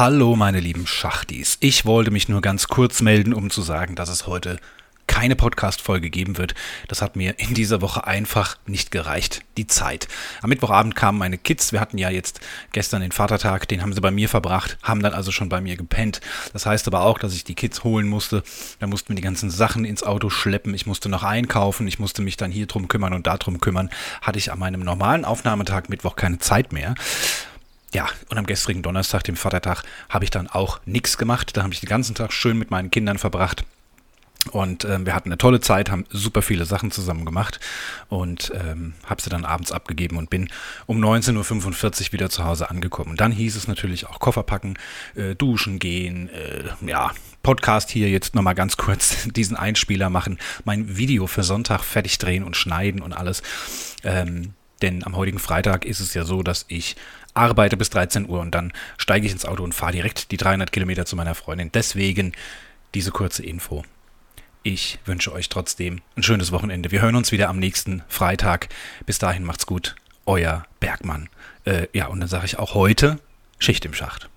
Hallo meine lieben Schachtis. Ich wollte mich nur ganz kurz melden, um zu sagen, dass es heute keine Podcast-Folge geben wird. Das hat mir in dieser Woche einfach nicht gereicht. Die Zeit. Am Mittwochabend kamen meine Kids. Wir hatten ja jetzt gestern den Vatertag, den haben sie bei mir verbracht, haben dann also schon bei mir gepennt. Das heißt aber auch, dass ich die Kids holen musste. Da mussten wir die ganzen Sachen ins Auto schleppen. Ich musste noch einkaufen. Ich musste mich dann hier drum kümmern und darum kümmern. Hatte ich an meinem normalen Aufnahmetag Mittwoch keine Zeit mehr. Ja, und am gestrigen Donnerstag, dem Vatertag, habe ich dann auch nichts gemacht. Da habe ich den ganzen Tag schön mit meinen Kindern verbracht. Und ähm, wir hatten eine tolle Zeit, haben super viele Sachen zusammen gemacht und ähm, habe sie dann abends abgegeben und bin um 19.45 Uhr wieder zu Hause angekommen. Und dann hieß es natürlich auch Koffer packen, äh, duschen gehen, äh, ja, Podcast hier jetzt nochmal ganz kurz diesen Einspieler machen, mein Video für Sonntag fertig drehen und schneiden und alles. Ähm, denn am heutigen Freitag ist es ja so, dass ich arbeite bis 13 Uhr und dann steige ich ins Auto und fahre direkt die 300 Kilometer zu meiner Freundin. Deswegen diese kurze Info. Ich wünsche euch trotzdem ein schönes Wochenende. Wir hören uns wieder am nächsten Freitag. Bis dahin macht's gut. Euer Bergmann. Äh, ja, und dann sage ich auch heute Schicht im Schacht.